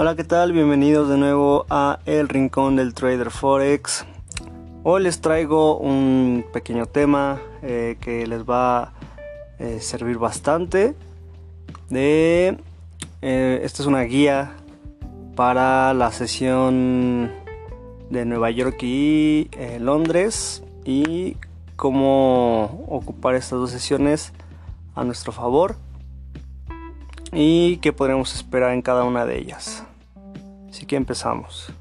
Hola, ¿qué tal? Bienvenidos de nuevo a El Rincón del Trader Forex. Hoy les traigo un pequeño tema eh, que les va a eh, servir bastante. De, eh, esta es una guía para la sesión de Nueva York y Londres y cómo ocupar estas dos sesiones a nuestro favor y qué podremos esperar en cada una de ellas. Así que empezamos.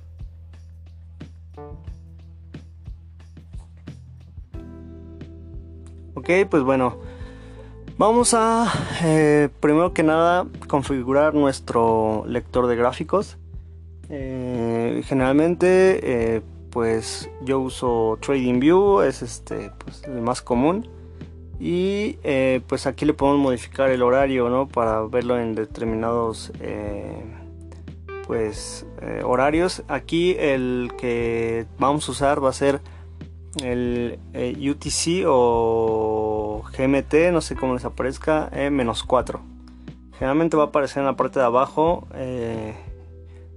Ok, pues bueno, vamos a eh, primero que nada configurar nuestro lector de gráficos. Eh, generalmente, eh, pues yo uso TradingView, es este, pues, el más común. Y pues aquí le podemos modificar el horario, ¿no? Para verlo en determinados pues eh, horarios. Aquí el que vamos a usar va a ser el eh, UTC o GMT no sé cómo les aparezca eh, menos 4 generalmente va a aparecer en la parte de abajo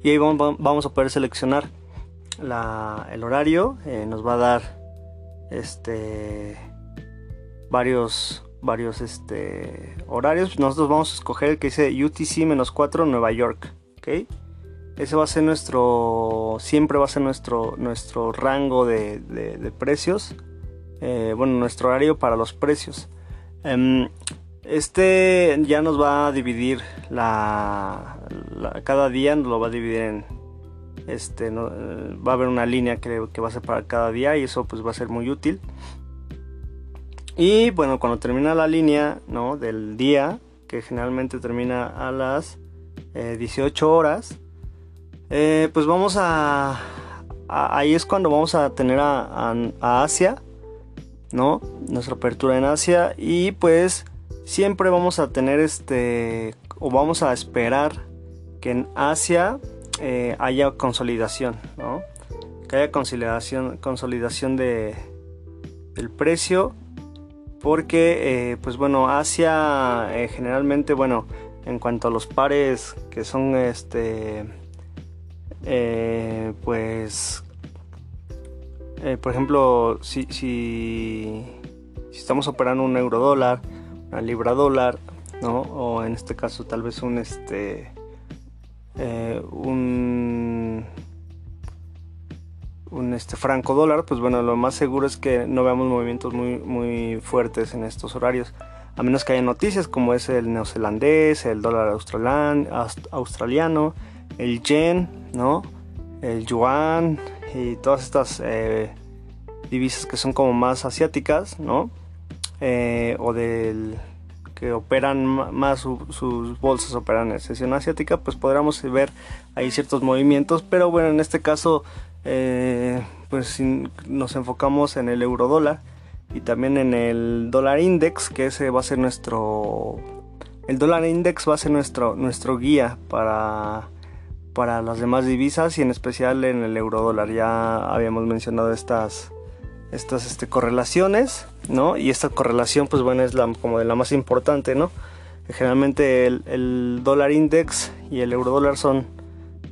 y ahí vamos, a poder seleccionar el horario. Nos va a dar este varios varios este horarios. Nosotros vamos a escoger el que dice UTC menos 4 Nueva York ¿ok? Ese va a ser nuestro, siempre va a ser nuestro, nuestro rango de, precios. Eh, bueno, nuestro horario para los precios. Em, este ya nos va a dividir la, cada día nos lo va a dividir en este eh, va a haber una línea que, que, va a ser para cada día y eso pues va a ser muy útil y bueno cuando termina la línea ¿no? del día que generalmente termina a las 18 eh, horas eh, pues vamos a, Ahí es cuando vamos a tener a, Asia, ¿no? Nuestra apertura en Asia. Y pues siempre vamos a tener este. O vamos a esperar que en Asia eh, haya consolidación, ¿no? Que haya consolidación, consolidación de, del precio. Porque, eh, pues bueno, Asia generalmente, bueno, en cuanto a los pares que son este eh, pues, eh, por ejemplo, si, si, estamos operando un euro dólar, una libra dólar, ¿no? O en este caso tal vez un este eh, un un este franco dólar, pues bueno, lo más seguro es que no veamos movimientos muy muy fuertes en estos horarios, a menos que haya noticias como es el neozelandés, el dólar australiano, el yen, ¿no? El yuan y todas estas eh, divisas que son como más asiáticas, ¿no? Eh, o del que operan más sus bolsas operan en sesión asiática, pues podríamos ver ahí ciertos movimientos, pero bueno, en este caso eh, pues nos enfocamos en el euro dólar y también en el dólar index, que ese va a ser nuestro el dólar index va a ser nuestro nuestro guía para para las demás divisas y en especial en el euro dólar. Ya habíamos mencionado estas, estas este, correlaciones, ¿no? Y esta correlación, pues bueno, es la, como de la más importante, ¿no? Generalmente el, dólar index y el euro dólar son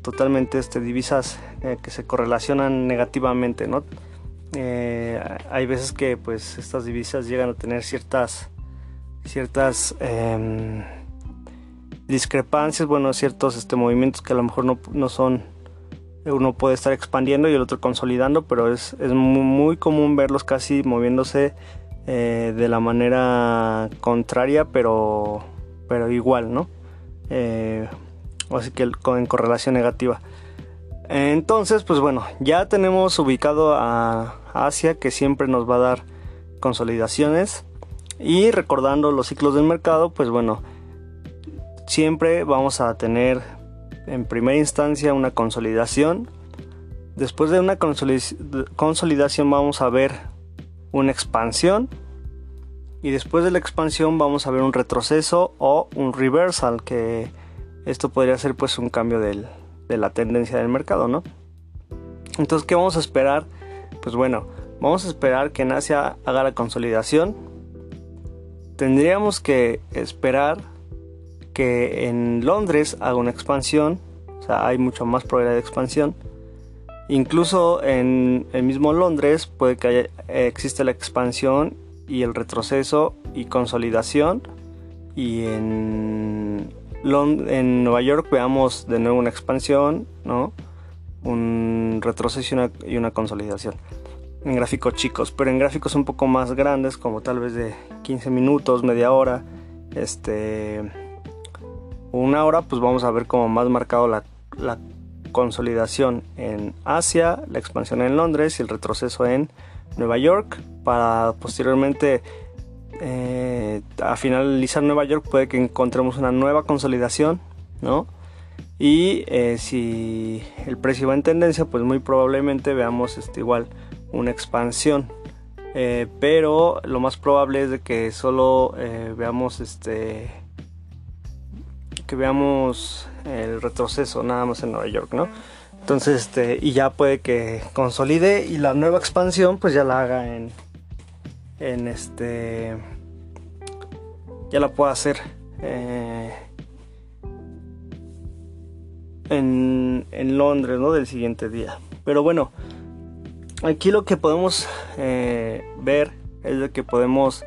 totalmente este, divisas eh, que se correlacionan negativamente, ¿no? Eh, hay veces que pues estas divisas llegan a tener ciertas ciertas em, discrepancias, bueno, ciertos este, movimientos que a lo mejor no, no son, uno puede estar expandiendo y el otro consolidando, pero es, es muy, común verlos casi moviéndose eh, de la manera contraria, pero, pero igual, ¿no? Eh, así que en correlación negativa. Entonces, pues bueno, ya tenemos ubicado a Asia que siempre nos va a dar consolidaciones y recordando los ciclos del mercado, pues bueno, siempre vamos a tener en primera instancia una consolidación. Después de una consolidación vamos a ver una expansión. Y después de la expansión vamos a ver un retroceso o un reversal, que esto podría ser pues un cambio de la tendencia del mercado, ¿no? Entonces, ¿qué vamos a esperar? Pues bueno, vamos a esperar que en haga la consolidación. Tendríamos que esperar que en Londres haga una expansión, sea, hay mucho más probabilidad de expansión. Incluso en el mismo Londres puede que haya, existe la expansión y el retroceso y consolidación. Y en, en Nueva York veamos de nuevo una expansión, ¿no? un retroceso y una, y una consolidación en gráficos chicos, pero en gráficos un poco más grandes, como tal vez de 15 minutos, media hora, este, una hora, pues vamos a ver como más marcado la, consolidación en Asia, la expansión en Londres y el retroceso en Nueva York, para posteriormente eh, a finalizar Nueva York puede que encontremos una nueva consolidación, ¿no? Y eh, si el precio va en tendencia, pues muy probablemente veamos este, igual una expansión. Eh, pero lo más probable es de que solo eh, veamos este que veamos el retroceso nada más en Nueva York, ¿no? Entonces, este, y ya puede que consolide y la nueva expansión pues ya la haga en en este ya la pueda hacer eh, en, en Londres, ¿no? Del siguiente día. Pero bueno, aquí lo que podemos eh, ver es de que podemos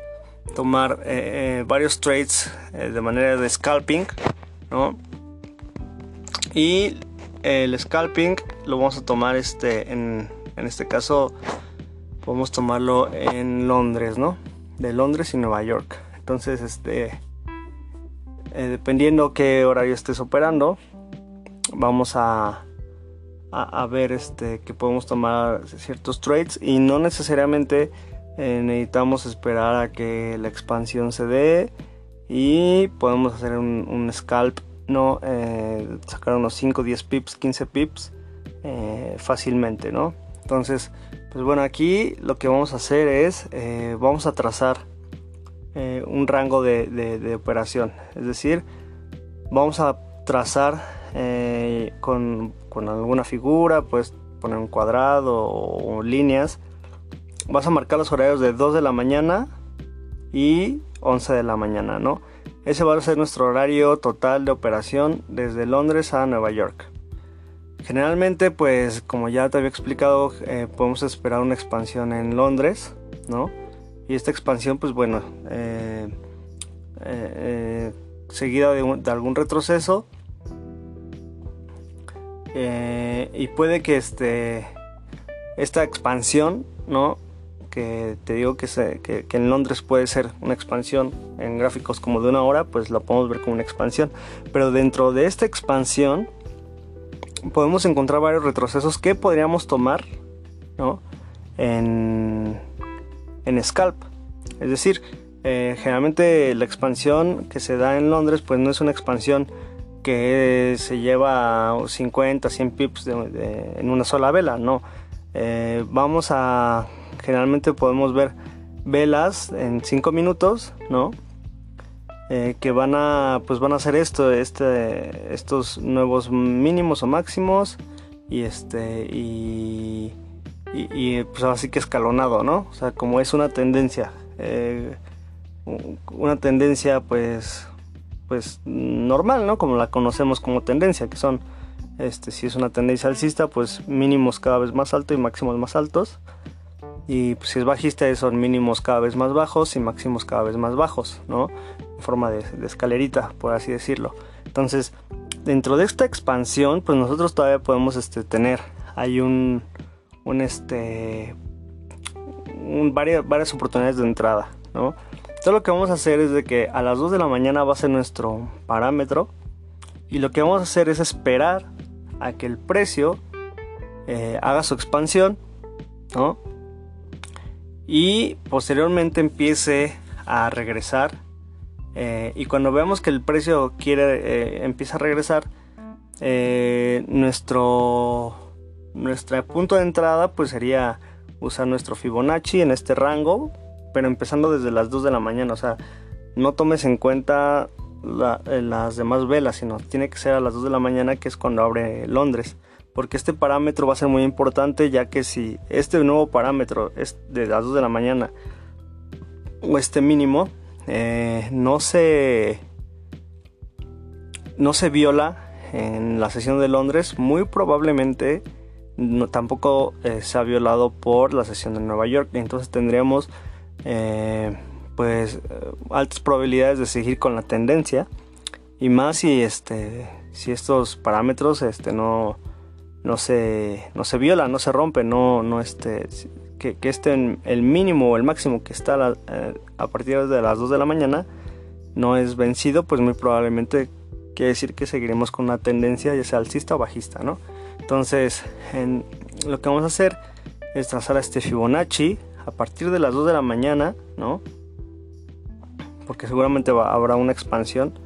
tomar eh, varios trades de manera de scalping y el scalping lo vamos a tomar este en, en este caso podemos tomarlo en Londres no de Londres y Nueva York. Entonces este dependiendo qué horario estés operando vamos a a, ver este, que podemos tomar ciertos trades y no necesariamente eh, necesitamos esperar a que la expansión se dé y podemos hacer un, scalp, no eh, sacar unos 5, 10 pips, 15 pips eh, fácilmente, ¿no? Entonces, pues bueno, aquí lo que vamos a hacer es, vamos a trazar un rango de, operación, es decir, vamos a trazar con con alguna figura, puedes poner un cuadrado o líneas. Vas a marcar los horarios de 2 de la mañana y 11 de la mañana, ¿no? Ese va a ser nuestro horario total de operación desde Londres a Nueva York. Generalmente, pues como ya te había explicado, eh, podemos esperar una expansión en Londres, ¿no? Y esta expansión, pues bueno, eh, eh, seguida de algún retroceso y puede que este esta expansión, ¿no? Que te digo que, en Londres puede ser una expansión en gráficos como de una hora, pues la podemos ver como una expansión. Pero dentro de esta expansión podemos encontrar varios retrocesos que podríamos tomar, ¿no? En, en scalp. Es decir, eh, generalmente la expansión que se da en Londres, pues no es una expansión que se lleva 50, 100 pips en una sola vela, no. Eh, vamos a, generalmente podemos ver velas en 5 minutos, ¿no? Eh, que van a, pues van a hacer esto, este, estos nuevos mínimos o máximos y este, y, pues así que escalonado, ¿no? O sea, como es una tendencia, eh, una tendencia pues pues normal, ¿no? Como la conocemos como tendencia, que son, este, si es una tendencia alcista, pues mínimos cada vez más altos y máximos más altos. Y pues, si es bajista, son mínimos cada vez más bajos y máximos cada vez más bajos, ¿no? En forma de, escalerita, por así decirlo. Entonces, dentro de esta expansión, pues nosotros todavía podemos este, tener, hay un, un este, varias, varias oportunidades de entrada, ¿no? Todo lo que vamos a hacer es de que a las 2 de la mañana va a ser nuestro parámetro y lo que vamos a hacer es esperar a que el precio eh, haga su expansión, ¿no? Y posteriormente empiece a regresar. Eh, y cuando veamos que el precio quiere eh, empieza a regresar, nuestro nuestro punto de entrada pues sería usar nuestro Fibonacci en este rango pero empezando desde las 2 de la mañana, o sea, no tomes en cuenta eh, las demás velas, sino tiene que ser a las 2 de la mañana, que es cuando abre Londres, porque este parámetro va a ser muy importante, ya que si este nuevo parámetro es de las 2 de la mañana o este mínimo, eh, no se no se viola en la sesión de Londres, muy probablemente no, tampoco eh, se ha violado por la sesión de Nueva York. Entonces tendríamos eh, pues altas probabilidades de seguir con la tendencia y más si este si estos parámetros este no no se no se violan, no se rompen, no no este que, que este el mínimo o el máximo que está a, eh, partir de las 2 de la mañana no es vencido, pues muy probablemente quiere decir que seguiremos con una tendencia ya sea alcista o bajista, ¿no? Entonces, en, lo que vamos a hacer es trazar a este Fibonacci a partir de las 2 de la mañana, ¿no? Porque seguramente habrá una expansión.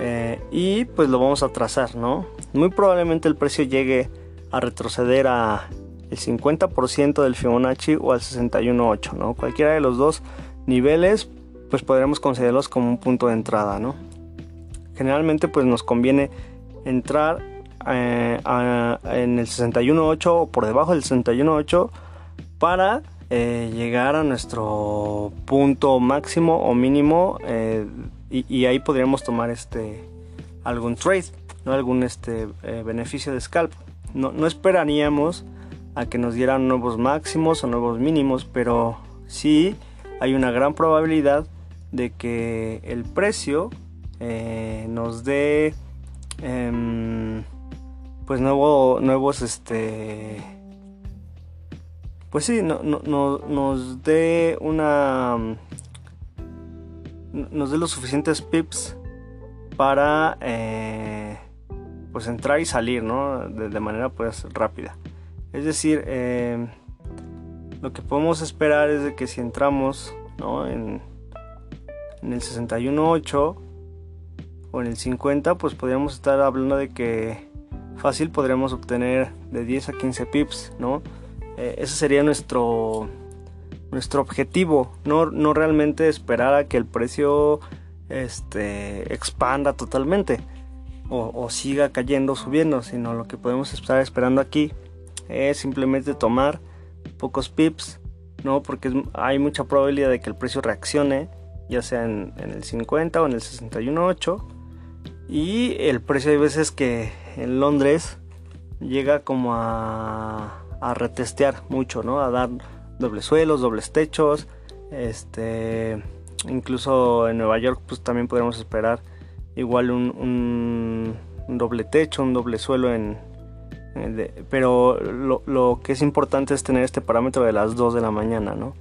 Eh, y pues lo vamos a trazar, ¿no? Muy probablemente el precio llegue a retroceder a el 50% del Fibonacci o al 61.8, ¿no? Cualquiera de los dos niveles, pues podremos considerarlos como un punto de entrada, ¿no? Generalmente pues nos conviene entrar eh, en el 61.8 o por debajo del 61.8 para eh, llegar a nuestro punto máximo o mínimo eh, y, ahí podríamos tomar este algún trade, ¿no? algún este, beneficio de scalp. No, no esperaríamos a que nos dieran nuevos máximos o nuevos mínimos, pero sí hay una gran probabilidad de que el precio nos dé em, pues nuevo, nuevos, este, pues sí, no, no, nos dé una, nos dé los suficientes pips para, eh, pues entrar y salir, ¿no? De, manera pues rápida. Es decir, eh, lo que podemos esperar es que si entramos, ¿no? En, el 61.8 o en el 50, pues podríamos estar hablando de que fácil podremos obtener de 10 a 15 pips, ¿no? Eh, ese sería nuestro, nuestro objetivo, no, no realmente esperar a que el precio este, expanda totalmente o, siga cayendo, subiendo, sino lo que podemos estar esperando aquí es simplemente tomar pocos pips, ¿no? Porque hay mucha probabilidad de que el precio reaccione, ya sea en, en el 50 o en el 61.8 y el precio hay veces que en Londres llega como a, a retestear mucho, ¿no? A dar dobles suelos, dobles techos. Este, incluso en Nueva York pues también podemos esperar igual un, doble techo, un doble suelo en... pero lo, lo, que es importante es tener este parámetro de las 2 de la mañana, ¿no?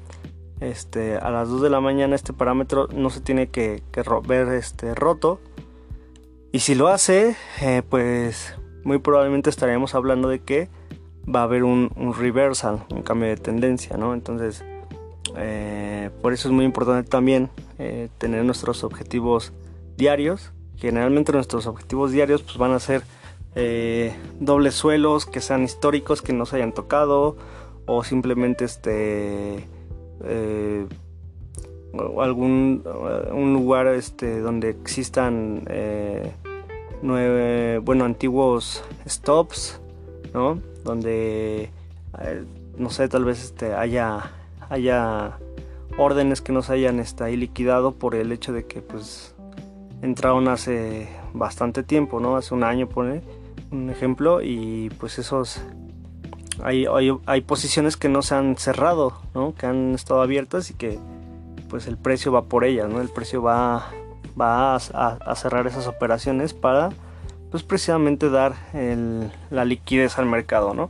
Este, a las 2 de la mañana este parámetro no se tiene que, que ver este, roto y si lo hace, eh, pues muy probablemente estaríamos hablando de que va a haber un, reversal, un cambio de tendencia, ¿no? Entonces, eh, por eso es muy importante también eh, tener nuestros objetivos diarios. Generalmente nuestros objetivos diarios pues, van a ser dobles suelos que sean históricos, que no se hayan tocado, o simplemente este algún un lugar este donde existan eh, bueno antiguos stops no donde eh, no sé tal vez este haya haya órdenes que no se hayan este, ahí liquidado por el hecho de que pues entraron hace bastante tiempo no hace un año pone un ejemplo y pues esos hay, hay, hay posiciones que no se han cerrado ¿no? que han estado abiertas y que pues el precio va por ellas, ¿no? El precio va, va a, cerrar esas operaciones para, pues precisamente dar la liquidez al mercado, ¿no?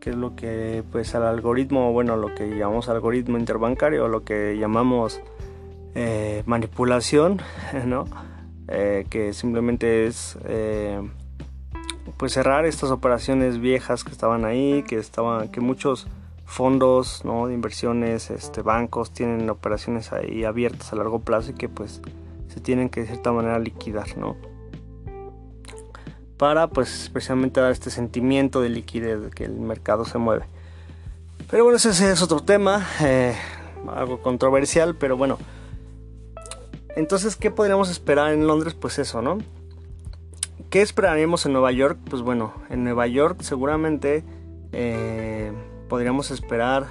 Que es lo que, pues al algoritmo, bueno, lo que llamamos algoritmo interbancario, lo que llamamos eh, manipulación, ¿no? Eh, que simplemente es eh, pues cerrar estas operaciones viejas que estaban ahí, que estaban, que muchos fondos ¿no? de inversiones, este, bancos tienen operaciones ahí abiertas a largo plazo y que pues se tienen que de cierta manera liquidar, ¿no? Para pues especialmente dar este sentimiento de liquidez, de que el mercado se mueve. Pero bueno, ese es otro tema, eh, algo controversial, pero bueno. Entonces, ¿qué podríamos esperar en Londres? Pues eso, ¿no? ¿Qué esperaríamos en Nueva York? Pues bueno, en Nueva York seguramente... Eh, podríamos esperar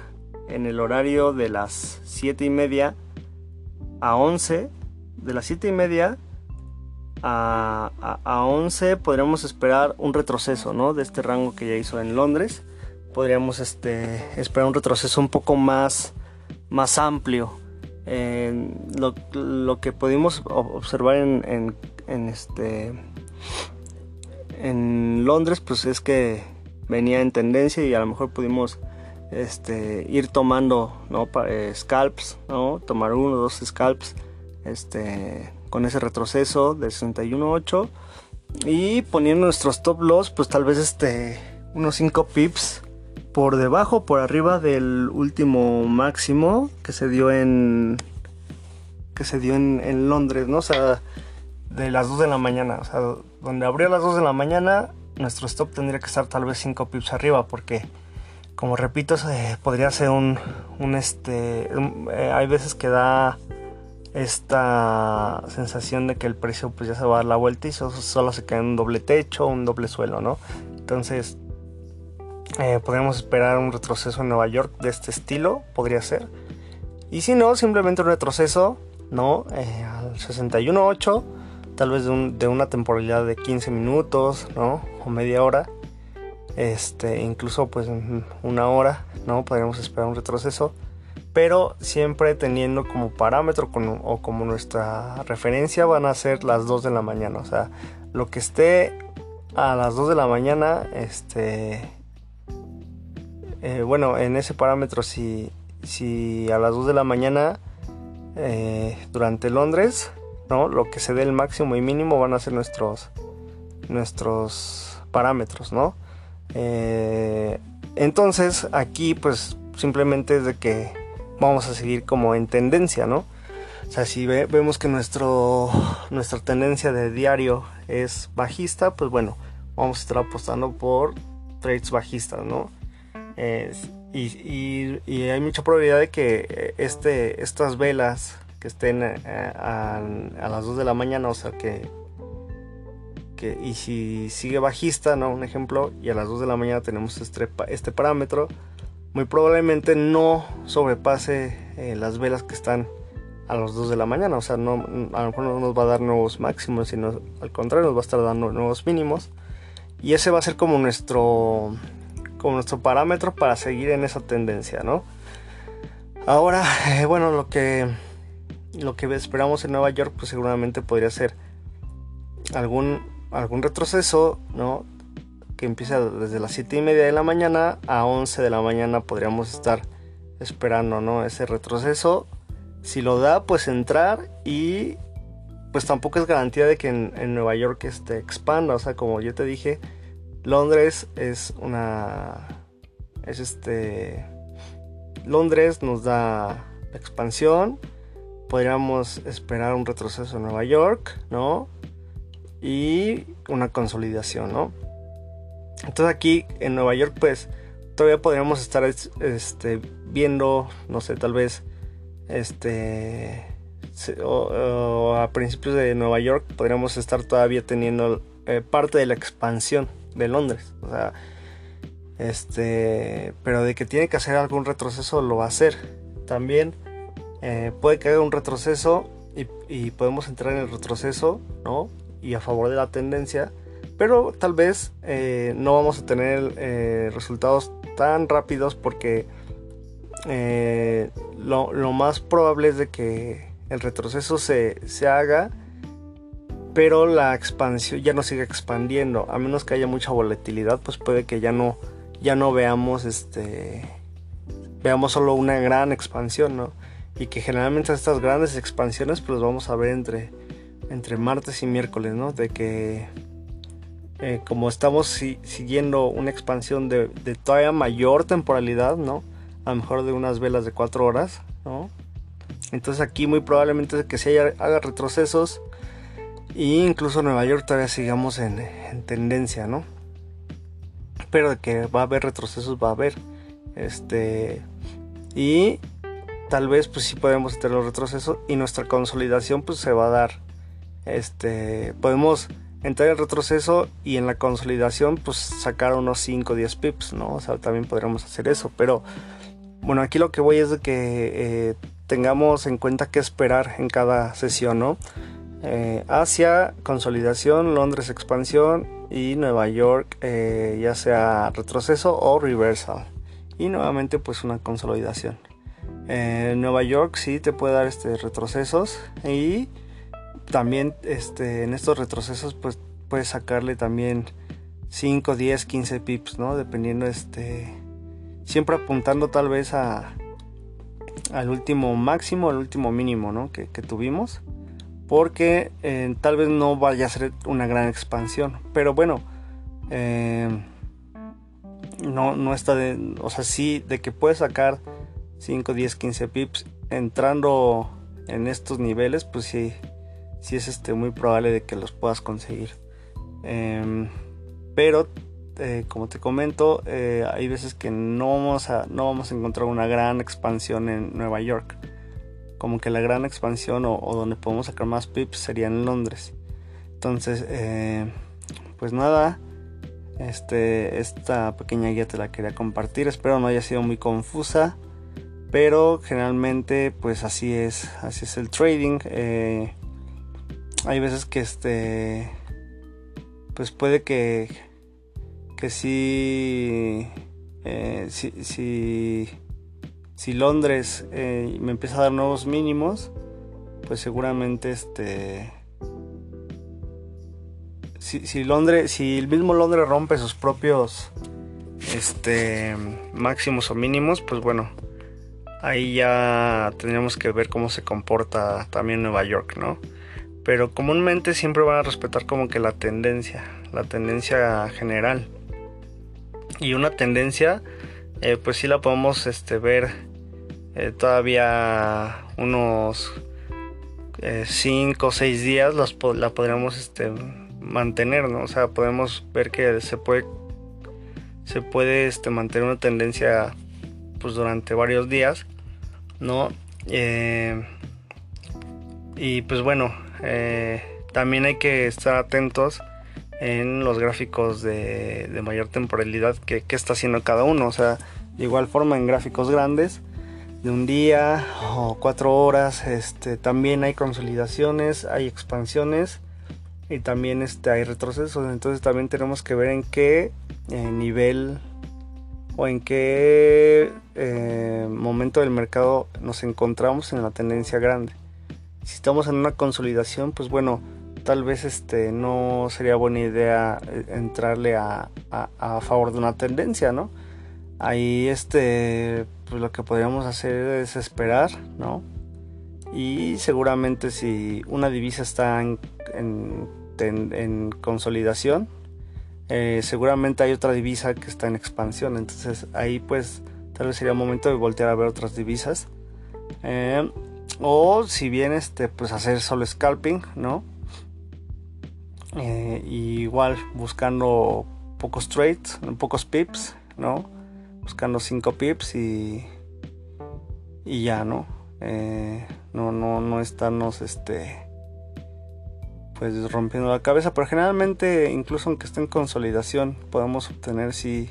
en el horario de las 7 y media a 11, de las 7 y media a, a, 11 podríamos esperar un retroceso, ¿no? De este rango que ya hizo en Londres. Podríamos este, esperar un retroceso un poco más, más amplio. Lo, lo, que pudimos observar en, en, este en Londres pues es que venía en tendencia y a lo mejor pudimos este, ir tomando ¿no? Eh, scalps, ¿no? tomar uno o dos scalps este, con ese retroceso de 61.8 y poniendo nuestros top loss pues tal vez este, unos 5 pips por debajo por arriba del último máximo que se dio en que se dio en, en Londres no o sea de las 2 de la mañana o sea donde abrió a las 2 de la mañana nuestro stop tendría que estar tal vez 5 pips arriba porque como repito podría ser un, un este eh, hay veces que da esta sensación de que el precio pues ya se va a dar la vuelta y solo, se queda un doble techo un doble suelo no entonces eh, podríamos esperar un retroceso en Nueva York de este estilo podría ser. Y si no simplemente un retroceso no eh, al 61.8 tal vez de, una temporalidad de 15 minutos, ¿no? O media hora, este, incluso pues una hora, ¿no? Podríamos esperar un retroceso, pero siempre teniendo como parámetro o como nuestra referencia van a ser las 2 de la mañana, o sea, lo que esté a las 2 de la mañana, este, eh, bueno, en ese parámetro si, si a las 2 de la mañana eh, durante Londres ¿no? Lo que se dé el máximo y mínimo van a ser nuestros, nuestros parámetros, ¿no? Eh, entonces aquí pues simplemente es de que vamos a seguir como en tendencia, ¿no? O sea, si vemos que nuestro, nuestra tendencia de diario es bajista, pues bueno, vamos a estar apostando por trades bajistas, ¿no? Y, y, hay mucha probabilidad de que este, estas velas que estén eh, a, las 2 de la mañana, o sea que, que, y si sigue bajista, ¿no? Un ejemplo, y a las 2 de la mañana tenemos este, este parámetro, muy probablemente no sobrepase eh, las velas que están a las 2 de la mañana, o sea, no, a lo mejor no nos va a dar nuevos máximos, sino al contrario, nos va a estar dando nuevos mínimos. Y ese va a ser como nuestro, como nuestro parámetro para seguir en esa tendencia, ¿no? Ahora, bueno, lo que lo que esperamos en Nueva York pues seguramente podría ser algún, algún retroceso, ¿no? Que empieza desde las 7 y media de la mañana a 11 de la mañana podríamos estar esperando, ¿no? Ese retroceso. Si lo da, pues entrar y pues tampoco es garantía de que en, Nueva York este, expanda. O sea, como yo te dije, Londres es una... Es este... Londres nos da expansión podríamos esperar un retroceso en Nueva York, ¿no? Y una consolidación, ¿no? Entonces aquí en Nueva York, pues todavía podríamos estar este, viendo, no sé, tal vez, este, o, a principios de Nueva York podríamos estar todavía teniendo eh, parte de la expansión de Londres, o sea, este, pero de que tiene que hacer algún retroceso lo va a hacer. También eh, puede que haya un retroceso y, podemos entrar en el retroceso, ¿no? Y a favor de la tendencia, pero tal vez eh, no vamos a tener eh, resultados tan rápidos porque lo, más probable es de que el retroceso se, haga pero la expansión ya no siga expandiendo a menos que haya mucha volatilidad pues puede que ya no ya no veamos este veamos solo una gran expansión no y que generalmente estas grandes expansiones pues los vamos a ver entre, entre martes y miércoles, ¿no? De que eh, como estamos siguiendo una expansión de, todavía mayor temporalidad, ¿no? A lo mejor de unas velas de 4 horas, ¿no? Entonces aquí muy probablemente que se haga retrocesos e incluso Nueva York todavía sigamos en, en tendencia, ¿no? Pero de que va a haber retrocesos, va a haber. Este. Y tal vez pues sí podemos tener los retrocesos y nuestra consolidación pues se va a dar. Este, podemos entrar en retroceso y en la consolidación pues sacar unos 5 o 10 pips, ¿no? O sea, también podríamos hacer eso, pero bueno, aquí lo que voy es de que eh, tengamos en cuenta qué esperar en cada sesión, ¿no? Eh, Asia, consolidación, Londres, expansión y Nueva York, eh, ya sea retroceso o reversal. Y nuevamente pues una consolidación. Nueva York sí te puede dar este retrocesos y también este, en estos retrocesos pues puedes sacarle también 5, 10, 15 pips, ¿no? Dependiendo este siempre apuntando tal vez a al último máximo, al último mínimo, ¿no? que tuvimos porque eh, tal vez no vaya a ser una gran expansión. Pero bueno, eh, no, no está de. O sea, sí, de que puedes sacar 5, 10, 15 pips entrando en estos niveles, pues sí, sí es este, muy probable de que los puedas conseguir. Em, pero, eh, como te comento, hay veces que no vamos, a, no vamos a encontrar una gran expansión en Nueva York como que la gran expansión o, donde podemos sacar más pips sería en Londres. Entonces, eh, pues nada, este, esta pequeña guía te la quería compartir. Espero no haya sido muy confusa, pero generalmente, pues así es, así es el trading. Eh, hay veces que este, pues puede que, que sí, eh, sí si Londres eh, me empieza a dar nuevos mínimos, pues seguramente este... Si, Londres, si el mismo Londres rompe sus propios este, máximos o mínimos, pues bueno, ahí ya tendríamos que ver cómo se comporta también Nueva York, ¿no? Pero comúnmente siempre van a respetar como que la tendencia, la tendencia general. Y una tendencia eh, pues sí la podemos este, ver eh, todavía unos 5 o 6 días la podríamos este, mantener, ¿no? O sea, podemos ver que se puede se puede este, mantener una tendencia pues durante varios días, ¿no? Eh, y pues bueno, también hay que estar atentos en los gráficos de, mayor temporalidad que, está haciendo cada uno. O sea, de igual forma en gráficos grandes de un día o cuatro horas, este, también hay consolidaciones, hay expansiones y también este, hay retrocesos. Entonces también tenemos que ver en qué eh, nivel o en qué eh, momento del mercado nos encontramos en la tendencia grande. Si estamos en una consolidación, pues bueno, tal vez este no sería buena idea eh, entrarle a, favor de una tendencia, ¿no? Ahí este pues lo que podríamos hacer es esperar, ¿no? Y seguramente si una divisa está en, en, consolidación, eh, seguramente hay otra divisa que está en expansión. Entonces ahí pues tal vez sería momento de voltear a ver otras divisas. Eh, o si bien este pues hacer solo scalping, ¿no? Eh, igual buscando pocos trades, pocos pips, ¿no? Buscando 5 pips y, y ya, ¿no? Eh, no, no, no estarnos este pues rompiendo la cabeza, pero generalmente incluso aunque esté en consolidación podemos obtener si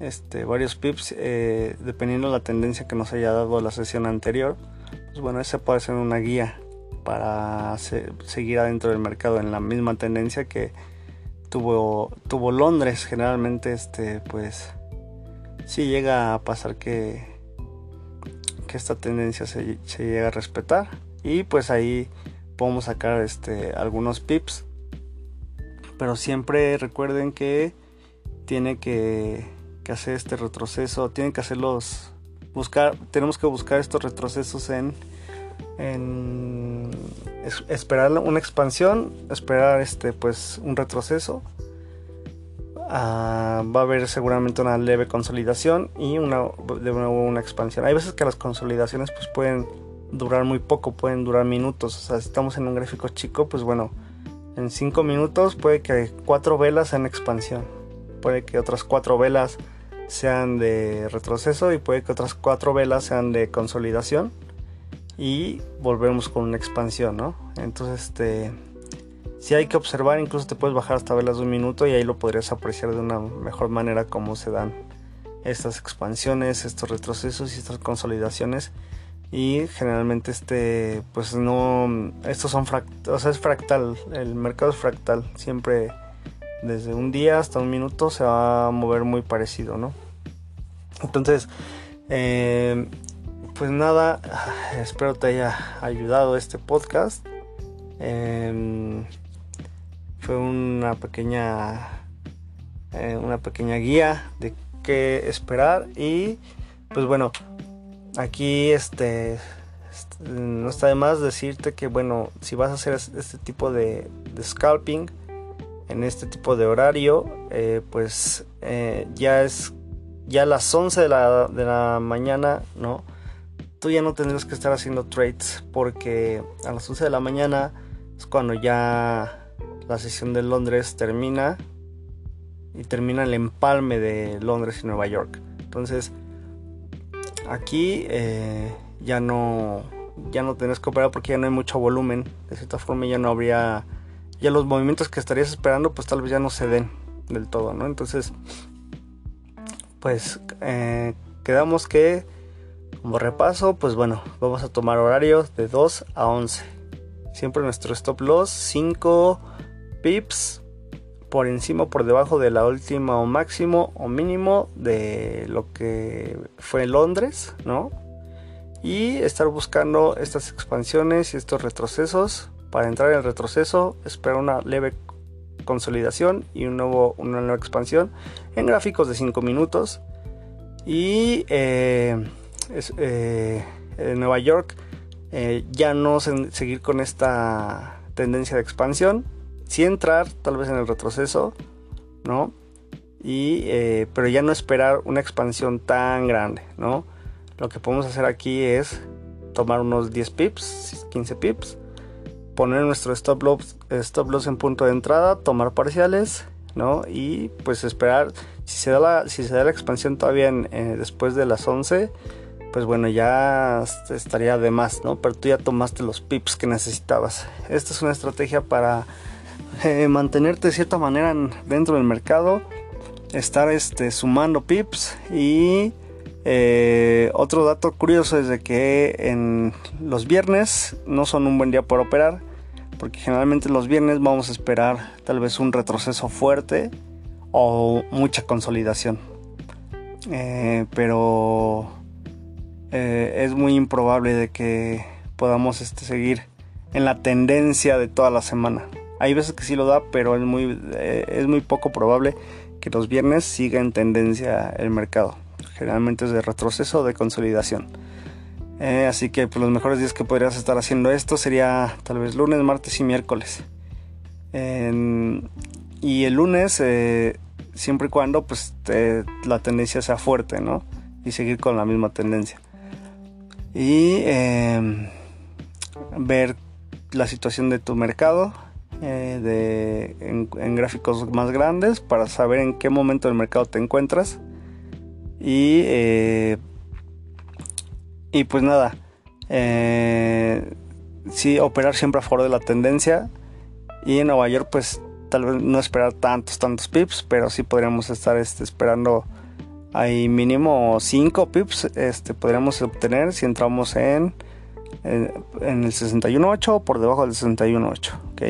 este, varios pips eh, dependiendo de la tendencia que nos haya dado la sesión anterior. Pues bueno, ese puede ser una guía para seguir adentro del mercado en la misma tendencia que tuvo, tuvo Londres. Generalmente, este, pues, sí llega a pasar que, que esta tendencia se, llega a respetar. Y pues ahí podemos sacar este, algunos pips. Pero siempre recuerden que tiene que, que hacer este retroceso, tienen que hacerlos, buscar, tenemos que buscar estos retrocesos en en esperar una expansión, esperar este pues un retroceso. Ah, va a haber seguramente una leve consolidación y una de nuevo una expansión. Hay veces que las consolidaciones pues pueden durar muy poco, pueden durar minutos. O sea, si estamos en un gráfico chico, pues bueno, en 5 minutos puede que cuatro velas sean expansión. Puede que otras cuatro velas sean de retroceso y puede que otras cuatro velas sean de consolidación y volvemos con una expansión, ¿no? Entonces, este, si hay que observar, incluso te puedes bajar hasta velas de un minuto y ahí lo podrías apreciar de una mejor manera cómo se dan estas expansiones, estos retrocesos y estas consolidaciones y generalmente este pues no estos son fractal o sea es fractal el mercado es fractal siempre desde un día hasta un minuto se va a mover muy parecido no entonces eh, pues nada espero te haya ayudado este podcast. Em, fue una pequeña eh, una pequeña guía de qué esperar y pues bueno aquí este, no está de más decirte que bueno si vas a hacer este tipo de, scalping en este tipo de horario eh, pues eh, ya es ya a las 11 de la, de la mañana no tú ya no tendrás que estar haciendo trades porque a las 11 de la mañana es cuando ya la sesión de Londres termina y termina el empalme de Londres y Nueva York entonces Aquí eh, ya no ya no tenés que operar porque ya no hay mucho volumen. De cierta forma ya no habría ya los movimientos que estarías esperando pues tal vez ya no se den del todo, ¿no? Entonces pues eh, quedamos que como repaso pues bueno vamos a tomar horarios de 2 a 11. Siempre nuestro stop loss 5 pips por encima o por debajo de la última o máximo o mínimo de lo que fue Londres, ¿no? Y estar buscando estas expansiones y estos retrocesos. Para entrar en el retroceso, esperar una leve consolidación y un nuevo, una nueva expansión en gráficos de 5 minutos. Y eh, eh, en Nueva York eh, ya no seguir con esta tendencia de expansión, sí entrar tal vez en el retroceso, ¿no? Y, eh, pero ya no esperar una expansión tan grande, ¿no? Lo que podemos hacer aquí es tomar unos 10 pips, 15 pips, poner nuestro stop loss, stop loss en punto de entrada, tomar parciales, ¿no? Y pues esperar, si se da la, si se da la expansión todavía eh, después de las 11, pues bueno, ya estaría de más, ¿no? Pero tú ya tomaste los pips que necesitabas. Esta es una estrategia para eh, mantenerte de cierta manera dentro del mercado, estar este, sumando pips y eh, otro dato curioso es de que en los viernes no son un buen día para operar, porque generalmente los viernes vamos a esperar tal vez un retroceso fuerte o mucha consolidación. Eh, pero es muy improbable de que podamos este, seguir en la tendencia de toda la semana. Hay veces que sí lo da, pero es muy, eh, es muy poco probable que los viernes siga en tendencia el mercado. Generalmente es de retroceso o de consolidación. Eh, así que pues, los mejores días que podrías estar haciendo esto sería tal vez lunes, martes y miércoles. y el lunes, eh, siempre y cuando pues, la tendencia sea fuerte, ¿no? Y seguir con la misma tendencia. Y em, ver la situación de tu mercado eh, de, en, gráficos más grandes para saber en qué momento del mercado te encuentras. Y, eh, y pues nada, eh, sí, operar siempre a favor de la tendencia. Y en Nueva York, pues tal vez no esperar tantos, tantos pips, pero sí podríamos estar este, esperando ahí mínimo 5 pips. Este, podríamos obtener si entramos en, en, en el 61.8 o por debajo del 61.8. ¿ok?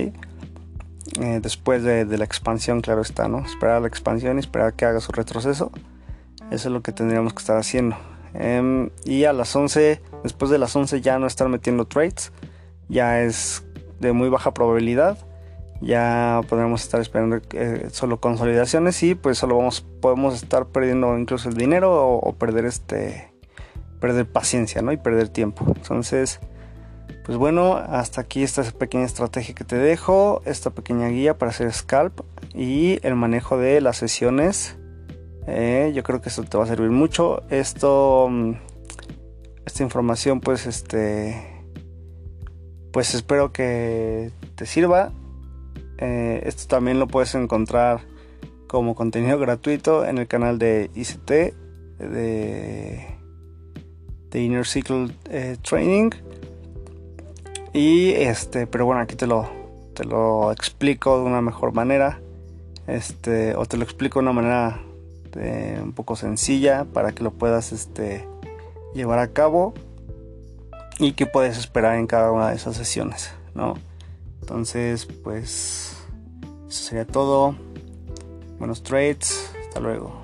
Eh, después de, la expansión, claro está, ¿no? Esperar la expansión y esperar que haga su retroceso. Eso es lo que tendríamos que estar haciendo. Em, y a las 11, después de las 11 ya no estar metiendo trades. Ya es de muy baja probabilidad. Ya podremos estar esperando eh, solo consolidaciones y pues solo vamos, podemos estar perdiendo incluso el dinero o, perder este perder paciencia, ¿no? Y perder tiempo. Entonces, pues bueno, hasta aquí esta pequeña estrategia que te dejo, esta pequeña guía para hacer scalp y el manejo de las sesiones. Eh, yo creo que esto te va a servir mucho. Esto, mm, esta información, pues, este, pues espero que te sirva. Eh, esto también lo puedes encontrar como contenido gratuito en el canal de ICT de, Inner Cycle eh, Training. Y este, pero bueno, aquí te lo, te lo explico de una mejor manera. Este, o te lo explico de una manera un poco sencilla para que lo puedas este, llevar a cabo. y qué puedes esperar en cada una de esas sesiones, ¿no? Entonces, pues eso sería todo. Buenos trades. Hasta luego.